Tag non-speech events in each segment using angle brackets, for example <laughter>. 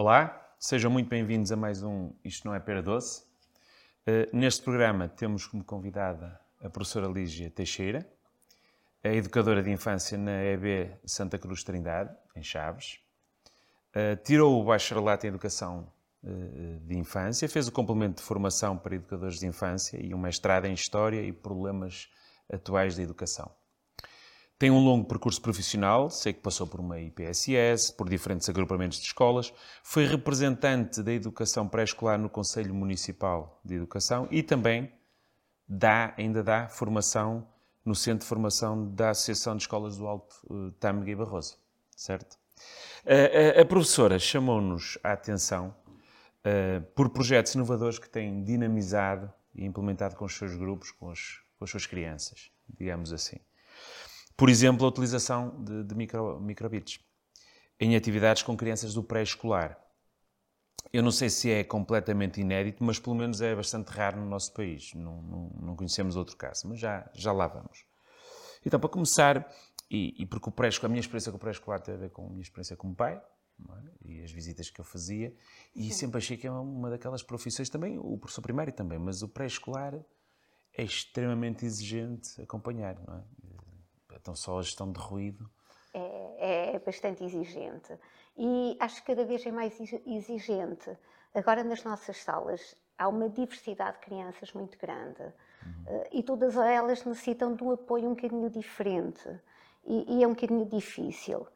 Olá, sejam muito bem-vindos a mais um Isto Não é Pera Doce. Uh, neste programa temos como convidada a professora Lígia Teixeira, a educadora de infância na EB Santa Cruz Trindade, em Chaves. Uh, tirou o bacharelato em Educação uh, de Infância, fez o complemento de formação para educadores de infância e um mestrado em História e Problemas Atuais da Educação. Tem um longo percurso profissional, sei que passou por uma IPSS, por diferentes agrupamentos de escolas, foi representante da educação pré-escolar no Conselho Municipal de Educação e também dá, ainda dá formação no Centro de Formação da Associação de Escolas do Alto uh, Tâmega e Barroso, certo? Uh, a, a professora chamou-nos a atenção uh, por projetos inovadores que têm dinamizado e implementado com os seus grupos, com, os, com as suas crianças, digamos assim. Por exemplo, a utilização de, de micro, microbits em atividades com crianças do pré-escolar. Eu não sei se é completamente inédito, mas pelo menos é bastante raro no nosso país. Não, não, não conhecemos outro caso, mas já, já lá vamos. Então, para começar, e, e porque o pré a minha experiência com o pré-escolar tem a ver com a minha experiência como pai, é? e as visitas que eu fazia, e sempre achei que é uma daquelas profissões também, o professor primário também, mas o pré-escolar é extremamente exigente acompanhar, não é? Então, só a gestão de ruído. É, é bastante exigente. E acho que cada vez é mais exigente. Agora, nas nossas salas, há uma diversidade de crianças muito grande. Uhum. E todas elas necessitam de um apoio um bocadinho diferente. E, e é um bocadinho difícil.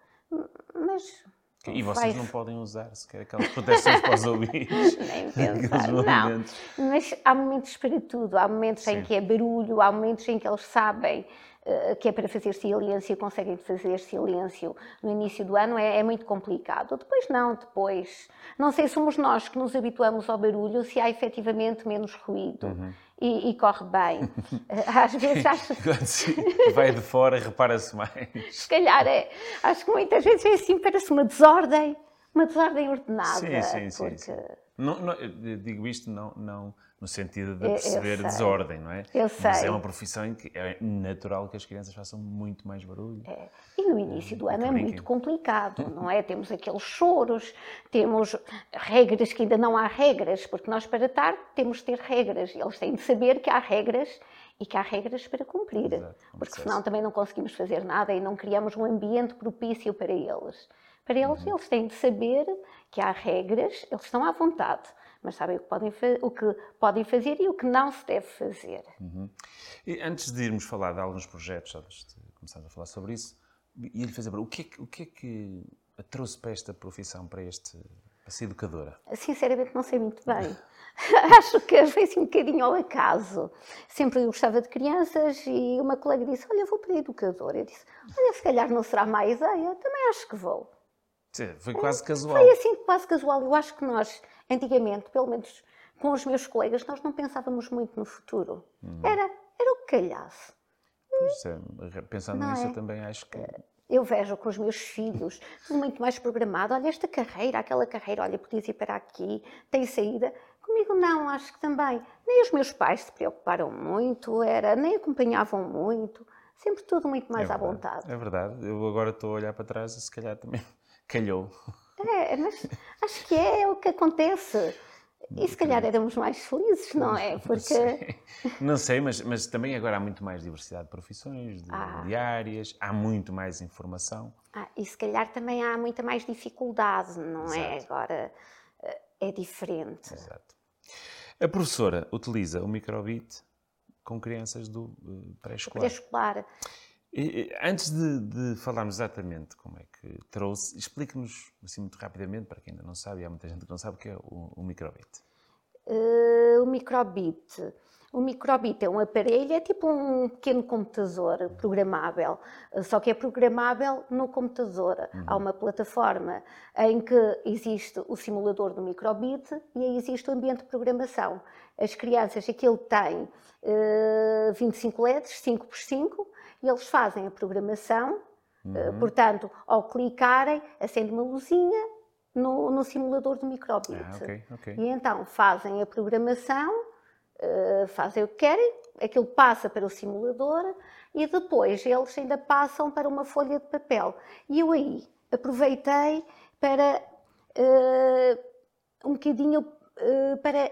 Mas e vocês não podem usar sequer aquelas proteções para os ouvidos. <laughs> Nem pensar, não. Mas há momentos para tudo. Há momentos Sim. em que é barulho, há momentos em que eles sabem que é para fazer silêncio, conseguem fazer silêncio no início do ano, é, é, muito complicado. Depois não, depois. Não sei se somos nós que nos habituamos ao barulho, se há efetivamente menos ruído. Uhum. E, e, corre bem. <laughs> Às vezes acho <laughs> que. Vai de fora, repara-se mais. Se calhar é. Acho que muitas vezes é assim, parece uma desordem, uma desordem ordenada. Sim, sim, sim. Porque... sim. Não, não, digo isto não, não no sentido de perceber a desordem, não é? Eu sei. Mas é uma profissão em que é natural que as crianças façam muito mais barulho. É. E no início do ano é muito complicado, <laughs> não é? Temos aqueles choros, temos regras que ainda não há regras, porque nós para estar temos de ter regras. Eles têm de saber que há regras e que há regras para cumprir, Exato, porque senão também não conseguimos fazer nada e não criamos um ambiente propício para eles. Para eles, uhum. eles têm de saber que há regras, eles estão à vontade, mas sabem o que podem, o que podem fazer e o que não se deve fazer. Uhum. E antes de irmos falar de alguns projetos, antes de começarmos a falar sobre isso, ia-lhe fazer o que, é que, o que é que a trouxe para esta profissão, para, este, para ser educadora? Sinceramente, não sei muito bem. <laughs> Acho que foi assim um bocadinho ao acaso. Sempre gostava de crianças e uma colega disse: Olha, vou para a educadora. Eu disse: Olha, se calhar não será má ideia. Também acho que vou. Sim, foi quase casual. Foi assim, quase casual. Eu acho que nós, antigamente, pelo menos com os meus colegas, nós não pensávamos muito no futuro. Uhum. Era, era o que calhasse. Pois é, pensando não nisso, é? eu também acho que. Eu vejo com os meus filhos, tudo muito mais programado. Olha, esta carreira, aquela carreira, olha, podias ir para aqui, tem saída. Comigo não, acho que também. Nem os meus pais se preocuparam muito, era, nem acompanhavam muito. Sempre tudo muito mais é à vontade. É verdade. Eu agora estou a olhar para trás e se calhar também <laughs> calhou. É, mas acho que é o que acontece. E se calhar éramos mais felizes, não é? Porque... Não sei, não sei mas, mas também agora há muito mais diversidade de profissões, de, ah. de áreas, há muito mais informação. Ah, e se calhar também há muita mais dificuldade, não é? Exato. é? Agora eh, é diferente. Exato. A professora utiliza o microbit com crianças do uh, pré-escolar. Pré-escolar. Antes de, de, falarmos exatamente como é que trouxe, explique-nos assim muito rapidamente, para quem ainda não sabe, e há muita gente que não sabe o que é o, o microbit. Uh, o microbit. O microbit é um aparelho, é tipo um pequeno computador programável, só que é programável no computador. Uhum. Há uma plataforma em que existe o simulador do microbit e aí existe o ambiente de programação. As crianças, aquilo tem uh, 25 LEDs, 5 por 5 e eles fazem a programação, eh, uhum. portanto, ao clicarem, acende uma luzinha no, no simulador do microbit. Ah, okay, okay. E então fazem a programação, uh, fazem o que querem, aquilo passa para o simulador e depois eles ainda passam para uma folha de papel. E eu aí aproveitei para uh, um bocadinho uh, para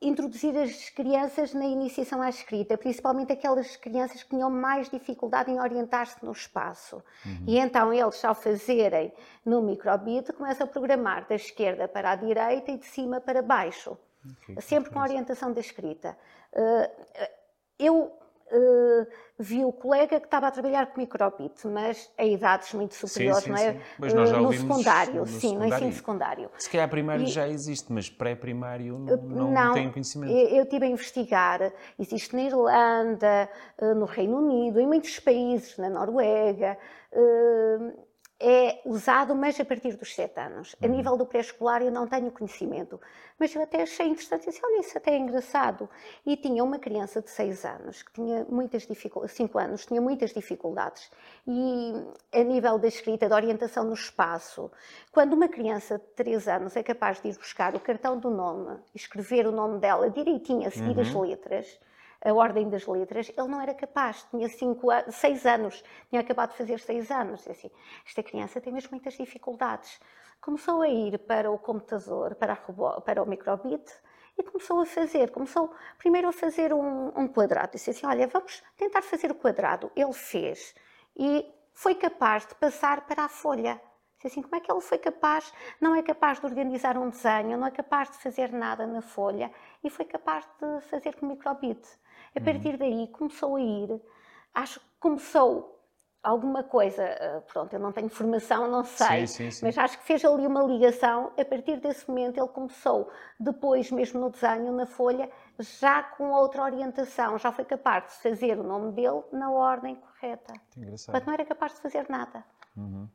introduzir as crianças na iniciação à escrita, principalmente aquelas crianças que tinham mais dificuldade em orientar-se no espaço. Uhum. E então eles, ao fazerem no microbit, começam a programar da esquerda para a direita e de cima para baixo, okay, sempre com a orientação da escrita. Uh, eu uh, vi o colega que estava a trabalhar com microbit, mas a idades muito superiores, sim, sim, não é? Mas nós já uh, no secundário, no sim, secundário. no ensino secundário. Se calhar primário e, já existe, mas pré-primário não, não, não tenho conhecimento. Eu estive a investigar, existe na Irlanda, no Reino Unido, em muitos países, na Noruega. Uh, é usado, mas a partir dos 7 anos. A uhum. nível do pré-escolar eu não tenho conhecimento, mas eu até achei interessante, disse, olha, isso até é engraçado. E tinha uma criança de 6 anos, que tinha muitas dificuldades, 5 anos, tinha muitas dificuldades. E a nível da escrita, da orientação no espaço, quando uma criança de 3 anos é capaz de ir buscar o cartão do nome, escrever o nome dela direitinho, a seguir uhum. as letras, a ordem das letras, ele não era capaz, tinha cinco, seis anos, tinha acabado de fazer seis anos. E assim, esta criança tem mesmo muitas dificuldades. Começou a ir para o computador, para, robô, para o microbit, e começou a fazer, começou primeiro a fazer um, um quadrado. Disse assim, olha, vamos tentar fazer o quadrado. Ele fez e foi capaz de passar para a folha. Disse assim, como é que ele foi capaz, não é capaz de organizar um desenho, não é capaz de fazer nada na folha e foi capaz de fazer com microbit. A uhum. partir daí começou a ir, acho que começou alguma coisa, eh, pronto, eu não tenho formação, não sei, sim, sim, sim. mas acho que fez ali uma ligação. A partir desse momento ele começou, depois mesmo no desenho, na folha, já com outra orientação, já foi capaz de fazer o nome dele na ordem correta. Engraçado. não era capaz de fazer nada. Uhum.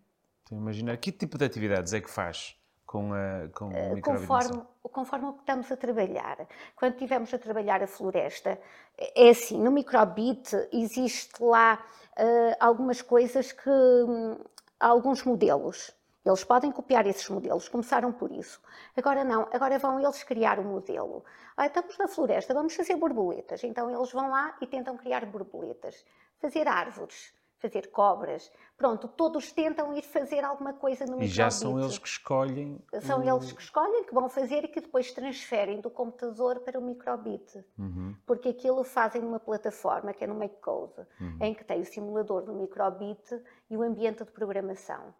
Então, imagina, que tipo de atividades é que faz? Com a, com eh, conforme, conforme o que estamos a trabalhar. Quando estivermos a trabalhar a floresta, é assim, no microbit existe lá uh, algumas coisas que, um, alguns modelos. Eles podem copiar esses modelos, começaram por isso. Agora não, agora vão eles criar o um modelo. Ah, estamos na floresta, vamos fazer borboletas. Então eles vão lá e tentam criar borboletas. Fazer árvores fazer cobras. Pronto, todos tentam ir fazer alguma coisa no microbit. E já são eles que escolhem. São o... eles que escolhem, que vão fazer e que depois transferem do computador para o microbit. Uhum. Porque aquilo fazem numa plataforma que é no MakeCode, uhum. em que tem o simulador do microbit e o ambiente de programação.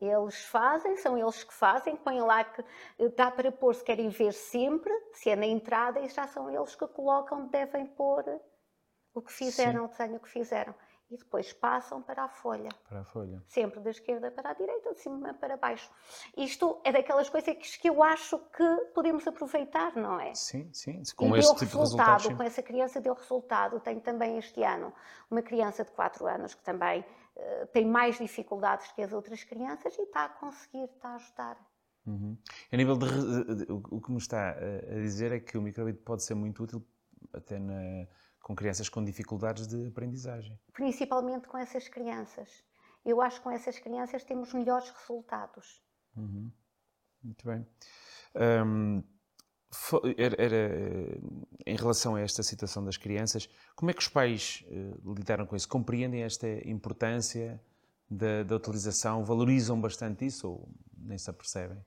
Eles fazem, são eles que fazem, põem lá que dá para pôr se querem ver sempre, se é na entrada, e já são eles que colocam, devem pôr o que fizeram, Sim. o desenho que fizeram e depois passam para a folha. Para a folha. Sempre da esquerda para a direita, de cima para baixo. Isto é daquelas coisas que eu acho que podemos aproveitar, não é? Sim, sim. Com e esse tipo resultado, de Com essa criança deu resultado. Tenho também este ano uma criança de 4 anos que também uh, tem mais dificuldades que as outras crianças e está a conseguir, está a ajudar. Uhum. A nível de, o que me está a dizer é que o microbit pode ser muito útil até na com crianças com dificuldades de aprendizagem. Principalmente com essas crianças. Eu acho que com essas crianças temos melhores resultados. Uhum. Muito bem. Um, era, era, em relação a esta situação das crianças, como é que os pais uh, lidaram com isso? Compreendem esta importância da, da utilização? Valorizam bastante isso ou nem se apercebem?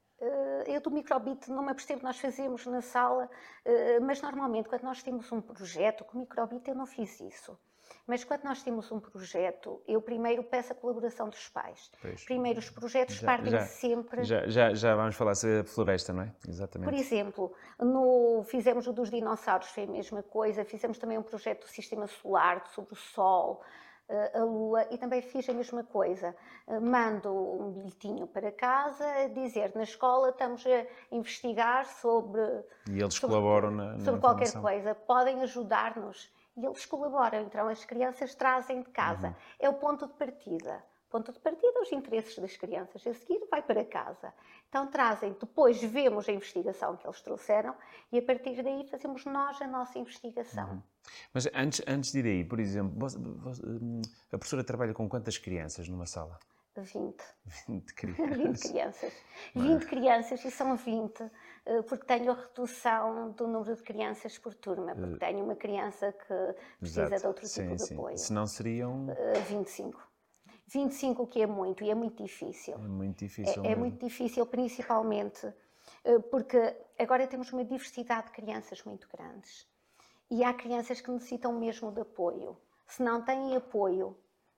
Eu do microbit não me apercebo, nós fazemos na sala, eh, mas normalmente quando nós temos um projeto, com o microbit eu não fiz isso. Mas quando nós temos um projeto, eu primeiro peço a colaboração dos pais. Pois. Primeiro, os projetos já, partem já, sempre. Já, já, já vamos falar sobre a floresta, não é? Exatamente. Por exemplo, no, fizemos o dos dinossauros, foi a mesma coisa. Fizemos também um projeto do sistema solar, sobre o Sol. Eh, a Lua e também fiz a mesma coisa. Eh, mando um bilhetinho para casa a dizer na escola estamos a investigar sobre. E eles sobre, colaboram na, na Sobre qualquer coisa. Podem ajudar-nos. E eles colaboram. Então as crianças trazem de casa. Uhum. É o ponto de partida ponto de partida, os interesses das crianças. A seguir, vai para casa. Então, trazem, depois vemos a investigação que eles trouxeram e a partir daí fazemos nós a nossa investigação. Uhum. Mas antes, antes de ir aí, por exemplo, hum, a professora trabalha com quantas crianças numa sala? 20. 20 <laughs> crianças. 20 crianças. 20 crianças e são 20 eh, porque tenho a redução do número de crianças por turma, porque eh, tenho uma criança que precisa Exato. de outro tipo sim, de sim. apoio. Se não seriam... 25. 25 o que é muito e é muito difícil. É muito difícil. É, é muito difícil, principalmente eh, porque agora temos uma diversidade de crianças muito grandes e há crianças que necessitam mesmo de apoio. Se não têm apoio,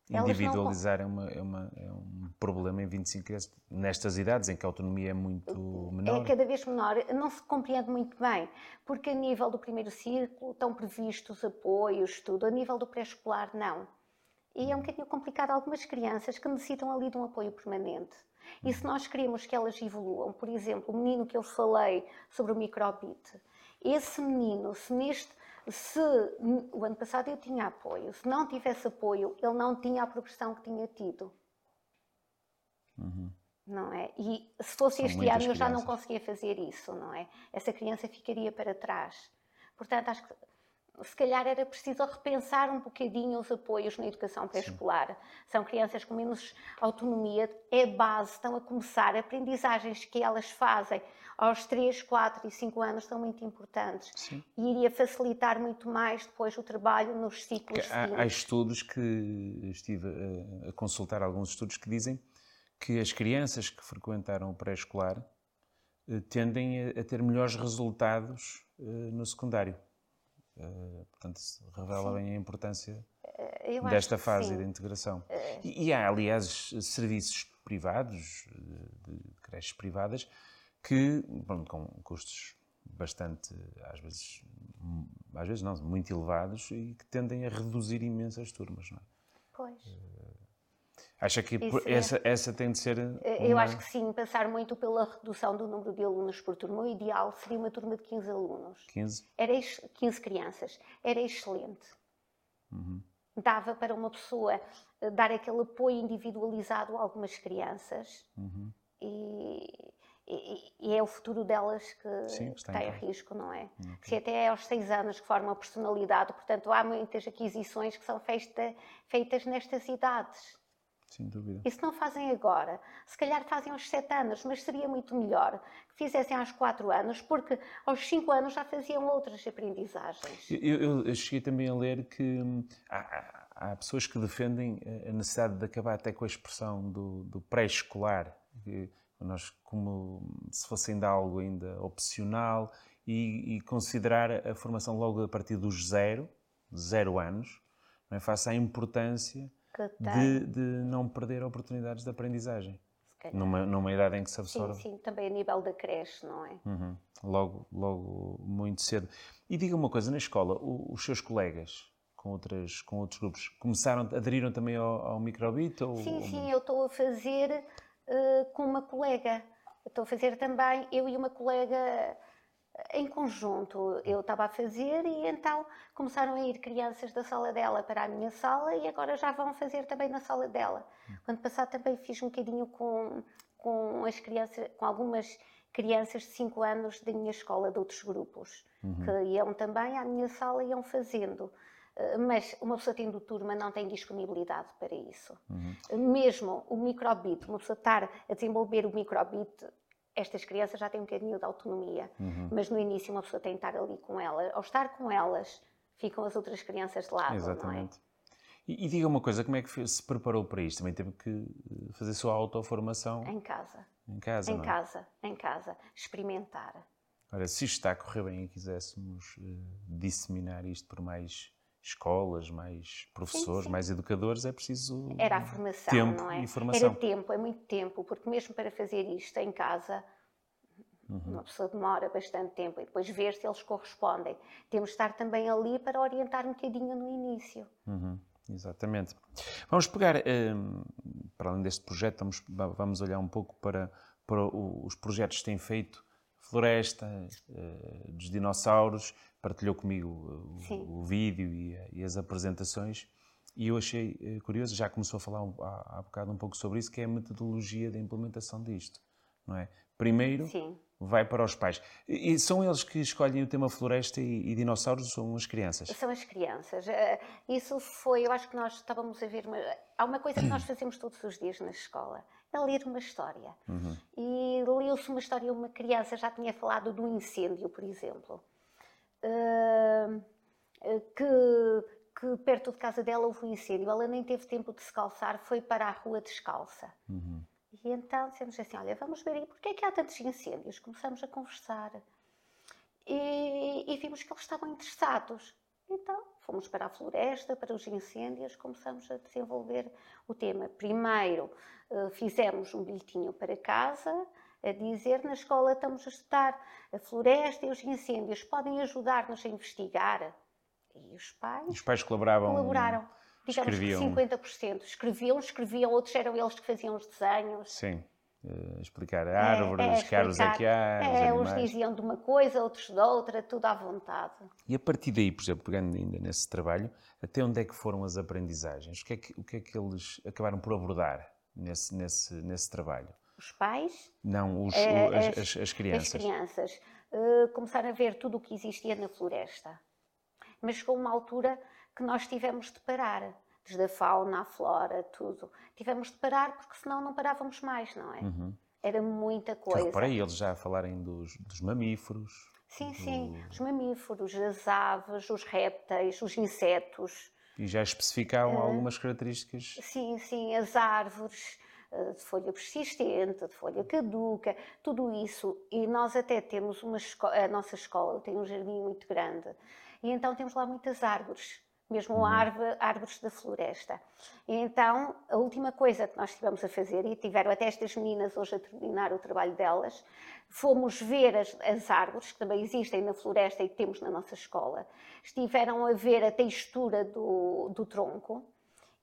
Individualizar não... é, uma, é, uma, é, um problema em 25 crianças, nestas idades em que a autonomia é muito menor. É cada vez menor, não se compreende muito bem, porque a nível do primeiro círculo estão previstos apoios, tudo, a nível do pré-escolar não. E é um bocadinho complicado algumas crianças que necessitam ali de um apoio permanente. E se nós queremos que elas evoluam, por exemplo, o menino que eu falei sobre o microbit, esse menino, se neste se o ano passado eu tinha apoio, se não tivesse apoio, ele não tinha a progressão que tinha tido. Uhum. Não é? E se fosse São este ano eu já não conseguia fazer isso, não é? Essa criança ficaria para trás. Portanto, acho que se calhar era preciso repensar um bocadinho os apoios na educação pré-escolar. São crianças com menos autonomia, é base, estão a começar, aprendizagens que elas fazem aos 3, 4 e 5 anos são muito importantes. Sim. E iria facilitar muito mais depois o trabalho nos ciclos há, há, estudos que estive a, a, consultar alguns estudos que dizem que as crianças que frequentaram o pré-escolar eh, tendem a, a, ter melhores resultados eh, no secundário. Uh, portanto, isso revela sim. bem a importância uh, desta fase de integração. Uh, e, e, há, aliás, serviços privados, de, de creches privadas, que, bom, com custos bastante, às vezes, às vezes não, muito elevados e que tendem a reduzir imensas turmas, não é? Pois. Acha que é- essa, essa tem de ser. Uma... Eu acho que sim, passar muito pela redução do número de alunos por turma. O ideal seria uma turma de 15 alunos. 15? Era 15 crianças. Era excelente. Uhum. Dava para uma pessoa eh, dar aquele apoio individualizado a algumas crianças. Uhum. E, e, e, é o futuro delas que, Sim, que está, em risco, não é? Okay. Se até é aos seis anos que formam a personalidade, portanto, há muitas aquisições que são feita, feitas nestas idades. Sem dúvida. E se não fazem agora, se calhar fazem aos 7 anos, mas seria muito melhor que fizessem aos 4 anos, porque aos 5 anos já faziam outras aprendizagens. Eu, eu, eu cheguei também a ler que hum, há, há, pessoas que defendem a necessidade de acabar até com a expressão do, do pré-escolar, nós como se fosse ainda algo ainda opcional e, e, considerar a formação logo a partir dos zero, zero anos, não é? face à importância de, de, não perder oportunidades de aprendizagem. Numa, numa idade em que se absorve. Sim, sim, também a nível da creche, não é? Uhum. Logo, logo muito cedo. E diga uma coisa, na escola, os seus colegas com, outras, com outros grupos começaram, aderiram também ao, ao microbit? Ou, sim, sim, eu estou a fazer uh, com uma colega. Estou a fazer também, eu e uma colega em conjunto eu estava a fazer e então começaram a ir crianças da sala dela para a minha sala e agora já vão fazer também na sala dela. Quando passado também fiz um bocadinho com, com as crianças, com algumas crianças de 5 anos da minha escola, de outros grupos, uhum. que iam também à minha sala e iam fazendo. Eh, mas uma pessoa tendo turma não tem disponibilidade para isso. Uhum. Mesmo o microbit, uma pessoa estar a desenvolver o microbit estas crianças já têm um bocadinho de autonomia, uhum. mas no início uma pessoa tem que estar ali com elas. Ao estar com elas, ficam as outras crianças de lado, Exatamente. não é? E, e, diga uma coisa, como é que se preparou para isto? Também teve que eh, fazer sua autoformação? Em casa. Em casa, Em? É? casa, em casa. Experimentar. Ora, se isto está a correr bem e quiséssemos uh, disseminar isto por mais escolas, mais professores, sim, sim. mais educadores, é preciso Era a formação, tempo não é? E formação. Era tempo, é muito tempo, porque mesmo para fazer isto em casa, uhum. uma pessoa demora bastante tempo e depois ver se eles correspondem. Temos de estar também ali para orientar um bocadinho no início. Uhum. Exatamente. Vamos pegar, um, para além deste projeto, vamos, vamos olhar um pouco para, para os projetos que têm feito floresta, uh, dos dinossauros, partilhou comigo o, o vídeo e, e, as apresentações e eu achei uh, curioso, já começou a falar um, há, há bocado um pouco sobre isso, que é a metodologia da implementação disto, não é? Primeiro Sim. vai para os pais. E são eles que escolhem o tema floresta e, e dinossauros ou são as crianças? São as crianças. Eh, isso foi, eu acho que nós estávamos a ver, há uma coisa que nós <clears throat> fazemos todos os dias na escola, é ler uma história. Uhum. E leu-se uma história, uma criança já tinha falado do incêndio, por exemplo. Uh, que, que que perto de casa dela houve um incêndio. Ela nem teve tempo de se calçar, foi para a rua descalça. Uhum. E então dissemos assim: olha, vamos ver aí, porque é que há tantos incêndios? Começamos a conversar e, e vimos que eles estavam interessados. Então fomos para a floresta, para os incêndios, começamos a desenvolver o tema. Primeiro eh, fizemos um bilhetinho para casa a dizer na escola estamos a estudar a floresta e os incêndios, podem ajudar-nos a investigar. E os pais, os pais colaboravam, colaboraram. Digamos escreviam. que 50%. Escreviam, escreviam, outros eram eles que faziam os desenhos. Sim. Uh, explicar árvores, é, é que árvores é que há. É, uns diziam de uma coisa, outros de outra, tudo à vontade. E a partir daí, por exemplo, pegando ainda nesse trabalho, até onde é que foram as aprendizagens? O que é que, o que, é que eles acabaram por abordar nesse, nesse, nesse trabalho? Os pais? Não, os, uh, as, as, as, crianças. As crianças uh, começaram a ver tudo o que existia na floresta. Mas chegou uma altura que nós tivemos de parar desde a fauna à flora, tudo. Tivemos de parar porque senão não parávamos mais, não é? Uhum. Era muita coisa. Para eles já falarem dos, dos mamíferos. Sim, do... sim, os mamíferos, as aves, os répteis, os insetos. E já especificavam uh, algumas características. Sim, sim, as árvores eh, de folha persistente, de folha caduca, tudo isso. E nós até temos uma escola, a nossa escola tem um jardim muito grande, e então temos lá muitas árvores mesmo uhum. árvore, árvores da floresta. E então, a última coisa que nós estivemos a fazer, e tiveram até estas meninas hoje a terminar o trabalho delas, fomos ver as, as árvores que também existem na floresta e que temos na nossa escola. Estiveram a ver a textura do, do tronco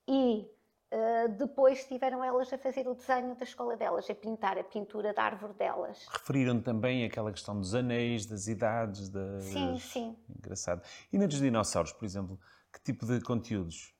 e Uh, depois estiveram elas a fazer o desenho da escola delas, a pintar a pintura da árvore delas. Referiram também aquela questão dos anéis, das idades, das... Sim, sim. Engraçado. E nos dinossauros, por exemplo, que tipo de conteúdos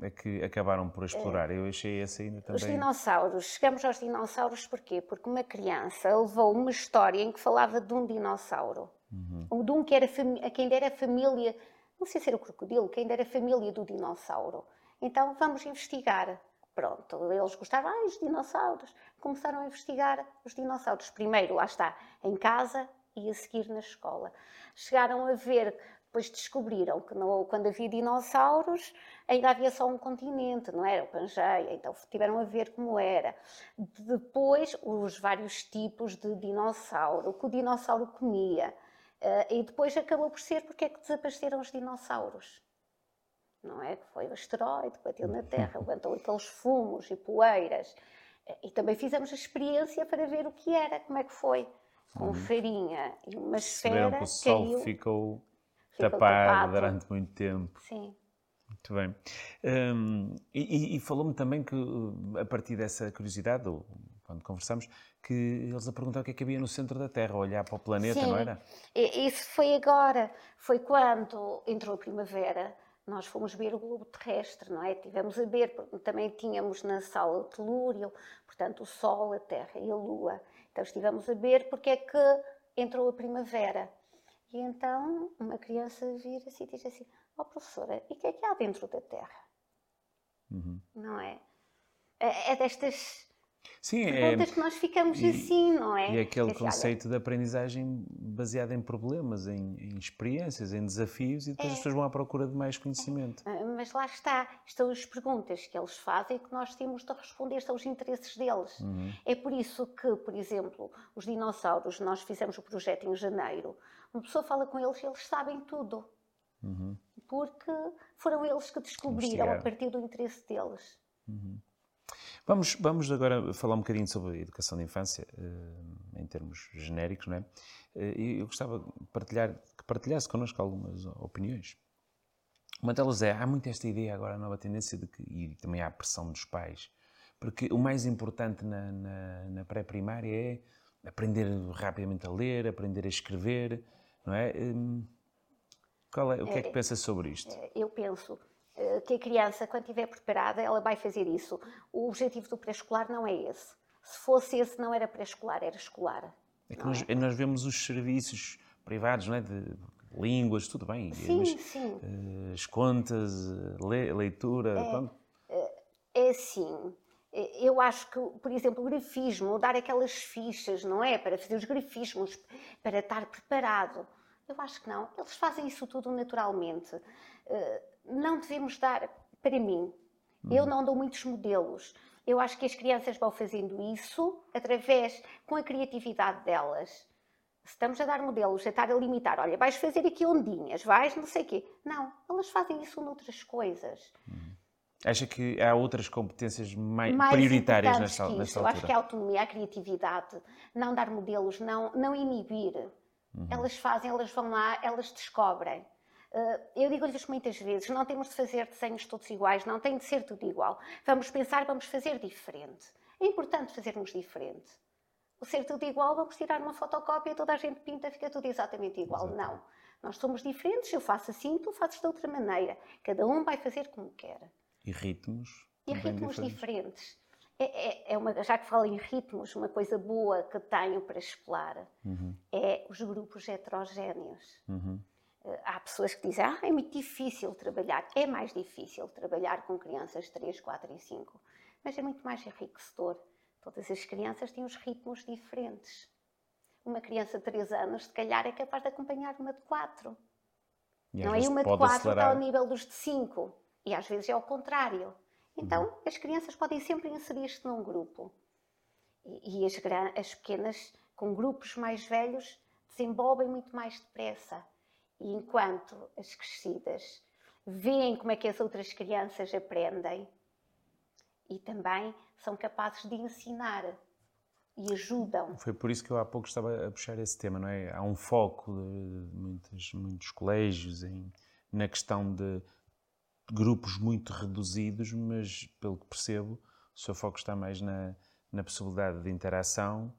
é que acabaram por explorar? Eu achei esse ainda também. Os dinossauros. Chegamos aos dinossauros porquê? Porque uma criança levou uma história em que falava de um dinossauro. Uhum. De um que era a quem era família, não sei se era o crocodilo, quem era família do dinossauro. Então vamos investigar. Pronto, eles gostavam, ah, os dinossauros. Começaram a investigar os dinossauros. Primeiro, lá está, em casa e a seguir na escola. Chegaram a ver depois descobriram que não, quando havia dinossauros ainda havia só um continente, não era o Pangeia, então tiveram a ver como era. Depois, os vários tipos de dinossauro, o que o dinossauro comia. Uh, e depois acabou por ser porque é que desapareceram os dinossauros. Não é? Que foi o asteroide que bateu na Terra, levantou aqueles fumos e poeiras. E também fizemos a experiência para ver o que era, como é que foi. Com uhum. farinha e uma esfera. que o Sol caiu, ficou tapado durante muito tempo. Sim. Muito bem. Um, e, e falou-me também que, a partir dessa curiosidade, ou quando conversamos, que eles a perguntar o que é que havia no centro da Terra, olhar para o planeta, Sim. não era? Isso foi agora. Foi quando entrou a primavera. Nós fomos ver o globo terrestre, não é? Tivemos a ver, porque também tínhamos na sala o telúrio, portanto, o Sol, a Terra e a Lua. Então estivemos a ver porque é que entrou a primavera. E então uma criança vira-se e diz assim: Ó oh, professora, e o que é que há dentro da Terra? Uhum. Não é? é? É destas Sim, perguntas é, que nós ficamos e, assim, não é? E aquele é assim, conceito olha, de aprendizagem baseada em problemas, em, em, experiências, em desafios, e depois é, as pessoas vão à procura de mais conhecimento. É, mas lá está, estão as perguntas que eles fazem que nós temos de responder, são os interesses deles. Uhum. É por isso que, por exemplo, os dinossauros, nós fizemos o projeto em janeiro, uma pessoa fala com eles e eles sabem tudo. Uhum. Porque foram eles que descobriram a partir do interesse deles. Uhum. Vamos, vamos agora falar um bocadinho sobre a educação de infância, eh, em termos genéricos, não é? Eh, e eu gostava de partilhar, que partilhasse connosco algumas opiniões. Uma delas é, há muito esta ideia agora, a nova tendência, de que, e também há a pressão dos pais, porque o mais importante na, na, na pré-primária é aprender rapidamente a ler, aprender a escrever, não é? Hum, qual é o que é que é, pensa sobre isto? É, eu penso que a criança, quando estiver preparada, ela vai fazer isso. O objetivo do pré-escolar não é esse. Se fosse esse, não era pré-escolar, era escolar. É que nós, é? nós, vemos os serviços privados, não é? De línguas, tudo bem. Sim, mas, sim. Uh, as contas, le, leitura. É, eh, é assim. Eu acho que, por exemplo, o grafismo, dar aquelas fichas, não é? Para fazer os grafismos, para estar preparado Eu acho que não. Eles fazem isso tudo naturalmente. Não devemos dar, para mim, uhum. eu não dou muitos modelos. Eu acho que as crianças vão fazendo isso através, com a criatividade delas. Se estamos a dar modelos, a estar a limitar, olha, vais fazer aqui ondinhas, vais não sei o quê. Não, elas fazem isso noutras coisas. Uhum. Acha que há outras competências mais, mais prioritárias nesta, nesta altura? Eu acho que a autonomia, a criatividade, não dar modelos, não, não inibir. Uhum. Elas fazem, elas vão lá, elas descobrem. Uh, eu digo-lhes muitas vezes: não temos de fazer desenhos todos iguais, não tem de ser tudo igual. Vamos pensar, vamos fazer diferente. É importante fazermos diferente. O ser tudo igual, vamos tirar uma fotocópia, toda a gente pinta, fica tudo exatamente igual. Exato. Não. Nós somos diferentes, eu faço assim, tu fazes de outra maneira. Cada um vai fazer como quer. E ritmos? E ritmos diferentes. diferentes. É, é, é, uma, já que falo em ritmos, uma coisa boa que tenho para explorar uhum. é os grupos heterogéneos. Uhum. Eh, há pessoas que dizem, ah, é muito difícil trabalhar. É mais difícil trabalhar com crianças 3, 4 e 5, mas é muito mais enriquecedor. Todas as crianças têm os ritmos diferentes. Uma criança de 3 anos, se calhar, é capaz de acompanhar uma de 4. E Não é uma de 4 acelerar... está ao nível dos de 5. E às vezes é ao contrário. Então, uhum. as crianças podem sempre inserir-se num grupo. E, e as, as pequenas, com grupos mais velhos, desenvolvem muito mais depressa. E enquanto as crescidas veem como é que as outras crianças aprendem e também são capazes de ensinar e ajudam. Foi por isso que eu há pouco estava a puxar esse tema, não é? Há um foco de muitos, muitos colégios em, na questão de grupos muito reduzidos, mas pelo que percebo, o seu foco está mais na, na possibilidade de interação,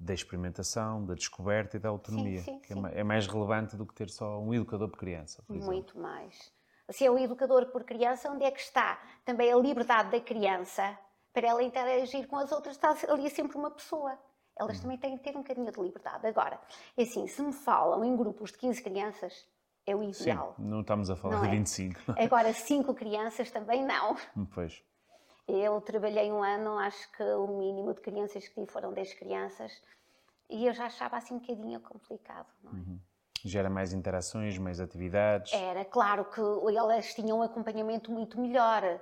da experimentação, da descoberta e da autonomia, sim, sim, que é sim. é mais relevante do que ter só um educador por criança. Por muito mais. Se é o educador por criança, onde é que está também a liberdade da criança para ela interagir com as outras? Está ali sempre uma pessoa. Elas hum. também têm que ter um bocadinho de liberdade. Agora, é assim, se me falam em grupos de 15 crianças, é o ideal. Sim, não estamos a falar não de é? 25. Agora, cinco crianças também não. Pois. Eu trabalhei um ano, acho que o mínimo de crianças que tive foram 10 crianças e eu já achava assim um bocadinho complicado, não é? Uhum. Gera mais interações, mais atividades? Era, claro que elas tinham um acompanhamento muito melhor,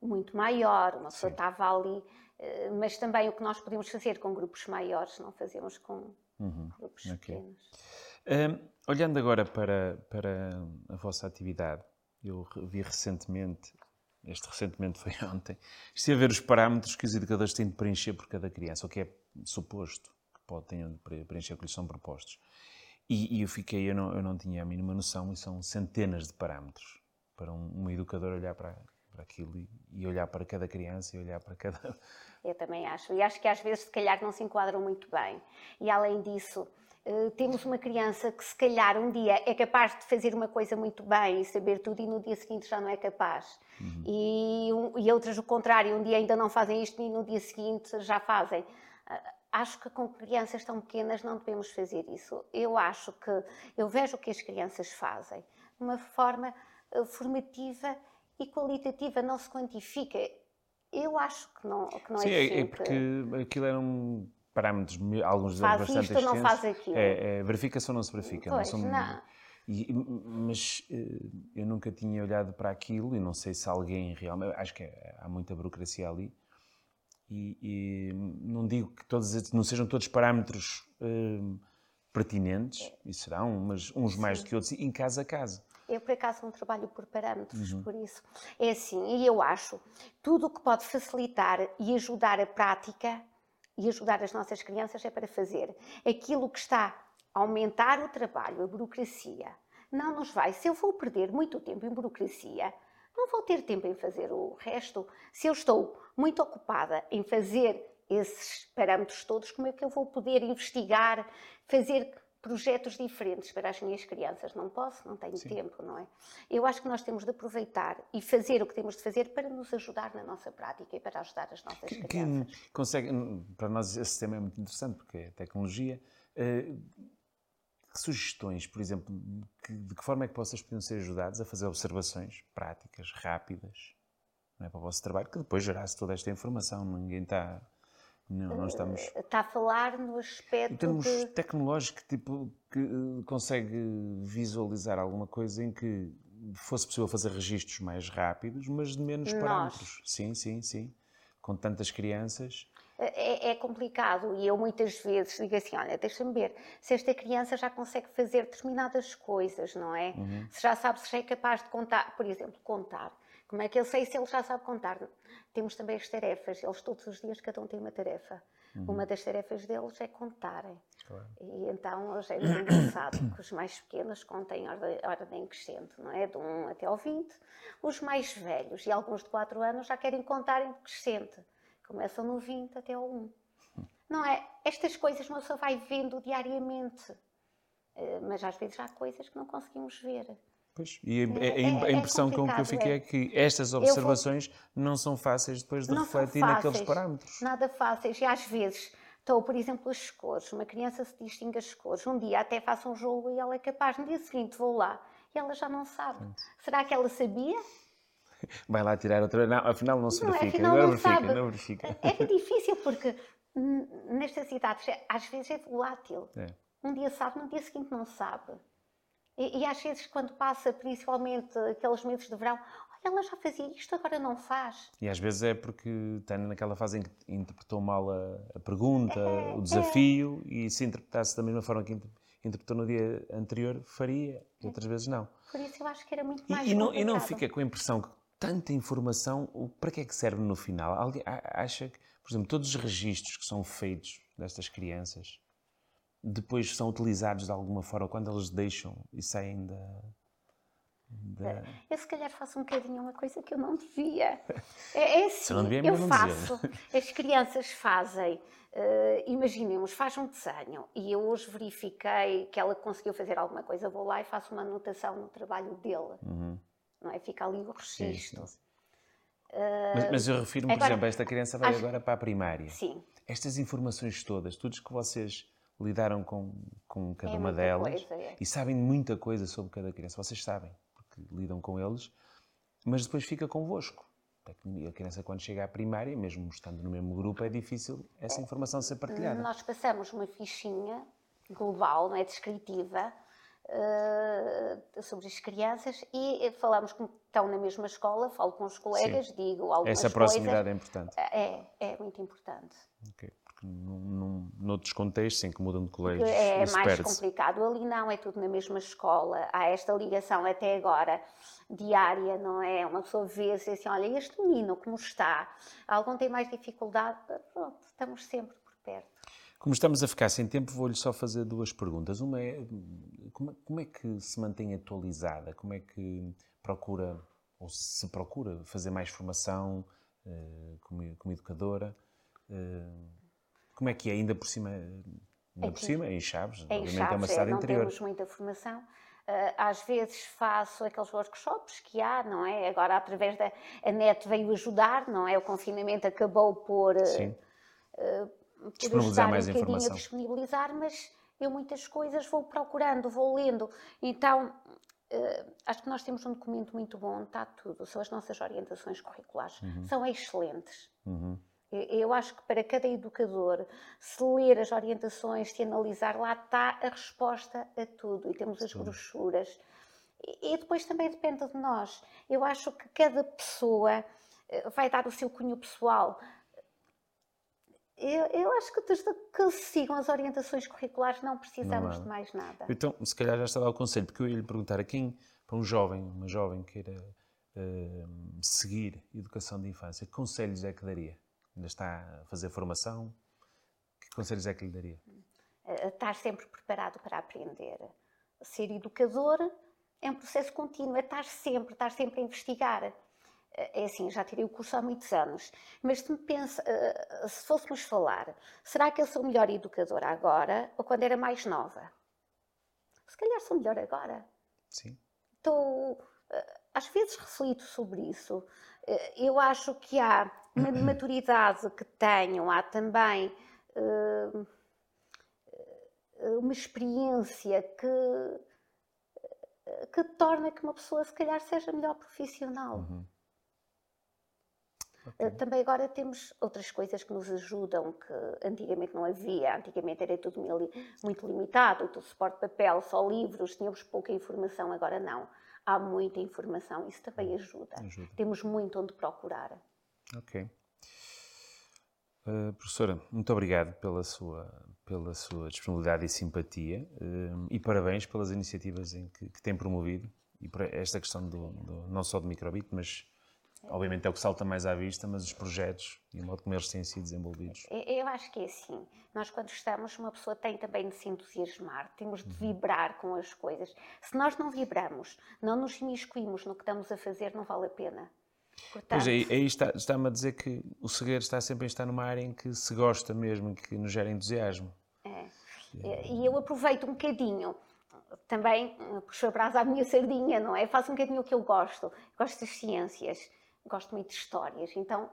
muito maior, uma pessoa Sim. estava ali, eh, mas também o que nós podemos fazer com grupos maiores, não fazemos com uhum. grupos okay. pequenos. Um, olhando agora para, para a vossa atividade, eu vi recentemente, este recentemente foi <laughs> ontem, estive a ver os parâmetros que os educadores têm de preencher por cada criança, o que é suposto que podem preencher que lhes são propostos. E, e, eu fiquei, eu não, eu não tinha a mínima noção, e são centenas de parâmetros para um, um educador olhar para, para aquilo e, e, olhar para cada criança e olhar para cada. Eu também acho. E acho que às vezes, se calhar, não se enquadram muito bem. E além disso, eh, temos uma criança que se calhar um dia é capaz de fazer uma coisa muito bem e saber tudo e no dia seguinte já não é capaz. Uhum. E, e outras o contrário, um dia ainda não fazem isto e no dia seguinte já fazem. Ah, acho que com crianças tão pequenas não devemos fazer isso. Eu acho que, eu vejo o que as crianças fazem de uma forma eh, formativa e qualitativa, não se quantifica. Eu acho que não, que não Sim, é, é, é porque aquilo era um parâmetros, alguns deles bastante isto, não faz aquilo. É, é, verifica-se ou não se verifica. Pois, não, não. E, mas eh, eu nunca tinha olhado para aquilo e não sei se alguém realmente. Acho que é, há muita burocracia ali. E, e, não digo que todos não sejam todos parâmetros uh, pertinentes, e serão, mas uns Sim. mais do que outros, em casa a casa. Eu, por acaso, não trabalho por parâmetros, uhum. por isso. É assim, e eu acho, tudo o que pode facilitar e ajudar a prática e ajudar as nossas crianças é para fazer aquilo que está a aumentar o trabalho, a burocracia. Não nos vai. Se eu vou perder muito tempo em burocracia, não vou ter tempo em fazer o resto. Se eu estou muito ocupada em fazer esses parâmetros todos, como é que eu vou poder investigar, fazer projetos diferentes para as minhas crianças. Não posso, não tenho Sim. tempo, não é? Eu acho que nós temos de aproveitar e fazer o que temos de fazer para nos ajudar na nossa prática e para ajudar as nossas que, crianças. Que consegue, para nós esse tema é muito interessante porque é tecnologia. Uh, sugestões, por exemplo, que, de que forma é que vocês podiam ser ajudados a fazer observações práticas, rápidas, é, para o vosso trabalho, que depois gerasse toda esta informação. Ninguém está Não, não estamos. Está a falar no aspecto. Em termos de... tecnológicos, tipo, que uh, consegue visualizar alguma coisa em que fosse possível fazer registros mais rápidos, mas de menos Nós. parâmetros. Sim, sim, sim. Com tantas crianças. É, é, complicado e eu muitas vezes digo assim: olha, deixa-me ver se esta criança já consegue fazer determinadas coisas, não é? Uhum. Se já sabe, se já é capaz de contar, por exemplo, contar. Como é que eu sei se ele já sabe contar? Temos também as tarefas, eles todos os dias, cada um tem uma tarefa. Uhum. Uma das tarefas deles é contarem. Claro. E então hoje é engraçado que os mais pequenos contem ordem, ordem crescente, não é? De 1 até ao 20. Os mais velhos e alguns de 4 anos já querem contar em crescente. Começam no 20 até ao 1. Não é? Estas coisas uma pessoa vai vendo diariamente. Eh, mas às vezes há coisas que não conseguimos ver. Pois, e a, a, é, é, a impressão é com que eu fiquei é, é que estas observações vou... não são fáceis depois de não refletir naqueles parâmetros. Nada fáceis. E às vezes estou, por exemplo, as cores. Uma criança se distingue as cores. Um dia até faço um jogo e ela é capaz. No dia seguinte vou lá e ela já não sabe. Sim. Será que ela sabia? <laughs> Vai lá tirar outra. Não, afinal não se não, verifica. Afinal não, não verifica, sabe. não verifica. É difícil porque nestas idades às vezes é volátil. É. Um dia sabe, no dia seguinte não sabe. E, e, às vezes, quando passa, principalmente aqueles meses de verão, olha, ela já fazia isto, agora não faz. E às vezes é porque está naquela fase em que interpretou mal a, a pergunta, é, o desafio, é. e se interpretasse da mesma forma que interpretou no dia anterior, faria, e outras vezes não. Por isso eu acho que era muito mais e, e não, e não fica com a impressão que tanta informação, para que é que serve no final? Alguém acha que, por exemplo, todos os registros que são feitos destas crianças depois são utilizados de alguma forma quando eles deixam e saem da. da... Eu se calhar faço um bocadinho uma coisa que eu não devia. É, é assim, devia, eu faço, as crianças fazem, uh, imaginemos, faz um desenho e eu hoje verifiquei que ela conseguiu fazer alguma coisa, vou lá e faço uma anotação no trabalho dele. Uhum. Não é? Fica ali o registro. Uh, mas, mas, eu refiro-me, por exemplo, esta criança vai acho... agora para a primária. Sim. Estas informações todas, tudo que vocês lidaram com, com cada é uma delas coisa, é. e sabem muita coisa sobre cada criança. Vocês sabem, porque lidam com eles, mas depois fica convosco. A criança, quando chega à primária, mesmo estando no mesmo grupo, é difícil essa informação ser partilhada. Nós passamos uma fichinha global, não é descritiva, uh, sobre as crianças e falamos que estão na mesma escola, falo com os colegas, Sim. digo algumas Essa proximidade coisas. é importante. É, é muito importante. Okay porque num, num, noutros contextos em que mudam de colégio é mais complicado. Ali não, é tudo na mesma escola. Há esta ligação até agora diária, não é? Uma pessoa vê-se assim, olha, este menino como está? Algum tem mais dificuldade? Pronto, estamos sempre por perto. Como estamos a ficar sem tempo, vou-lhe só fazer duas perguntas. Uma é, como, como é que se mantém atualizada? Como é que procura, ou se procura, fazer mais formação uh, como, como educadora? Uh, como é que é ainda por cima? Ainda por cima, em Chaves, em obviamente Chaves, é uma cidade é, não interior. temos muita formação. Uh, às vezes faço aqueles workshops que há, não é? Agora, através da a net veio ajudar, não é? O confinamento acabou por, uh, uh, por ajudar mais um bocadinho informação. a disponibilizar, mas eu muitas coisas vou procurando, vou lendo. Então, uh, acho que nós temos um documento muito bom, está tudo. São as nossas orientações curriculares. Uhum. São excelentes. Uhum. Eu acho que para cada educador, se ler as orientações, se analisar, lá está a resposta a tudo. E temos as Sim. brochuras. E depois também depende de nós. Eu acho que cada pessoa eh, vai dar o seu cunho pessoal. Eu, eu acho que desde que sigam as orientações curriculares não precisamos não de mais nada. Então, se calhar já está o conselho, porque eu ia lhe perguntar a quem, para um jovem, uma jovem queira uh, seguir educação de infância, que conselhos é que daria? Ainda está a fazer formação, que conselhos é que lhe daria? Eh, estar sempre preparado para aprender. Ser educador é um processo contínuo, é estar sempre, estar sempre a investigar. Eh, é assim, já tirei o curso há muitos anos, mas se, me pensa, eh, se fôssemos falar, será que eu sou melhor educadora agora ou quando era mais nova? Se calhar sou melhor agora. Sim. Estou, às vezes reflito sobre isso. Eu acho que há uma <clears throat> maturidade que tenham, há também uh, uma experiência que, que torna que uma pessoa, se calhar, seja melhor profissional. Uhum. Okay. Também agora temos outras coisas que nos ajudam, que antigamente não havia. Antigamente era tudo muito limitado, tudo suporte de papel, só livros, tínhamos pouca informação, agora não. Há muita informação, isso também ajuda. ajuda. Temos muito onde procurar. Ok. Uh, professora, muito obrigado pela sua, pela sua disponibilidade e simpatia uh, e parabéns pelas iniciativas em que, que tem promovido e por esta questão do, do, não só do microbit, mas obviamente é o que salta mais à vista, mas os projetos e o modo como eles têm sido desenvolvidos. Eu acho que é assim. Nós, quando estamos, uma pessoa tem também de se entusiasmar, temos de vibrar com as coisas. Se nós não vibramos, não nos imiscuímos no que estamos a fazer, não vale a pena. Portanto... Pois aí, aí está, está-me a dizer que o segredo está sempre em estar numa área em que se gosta mesmo, que nos gera entusiasmo. É. E eu aproveito um bocadinho também eh, puxo a brasa à minha sardinha, não é? Faço um bocadinho o que eu gosto. Gosto das ciências, gosto muito de histórias. Então,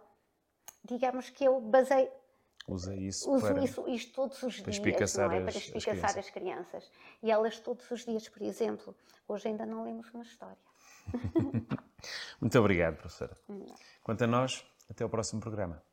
digamos que eu basei. Usa isso uso para, isso, isto todos os dias, não é? As, para espicaçar as crianças. as crianças. E elas todos os dias, por exemplo, hoje ainda não lemos uma história. <laughs> muito obrigado, professora. Quanto a nós, até ao próximo programa.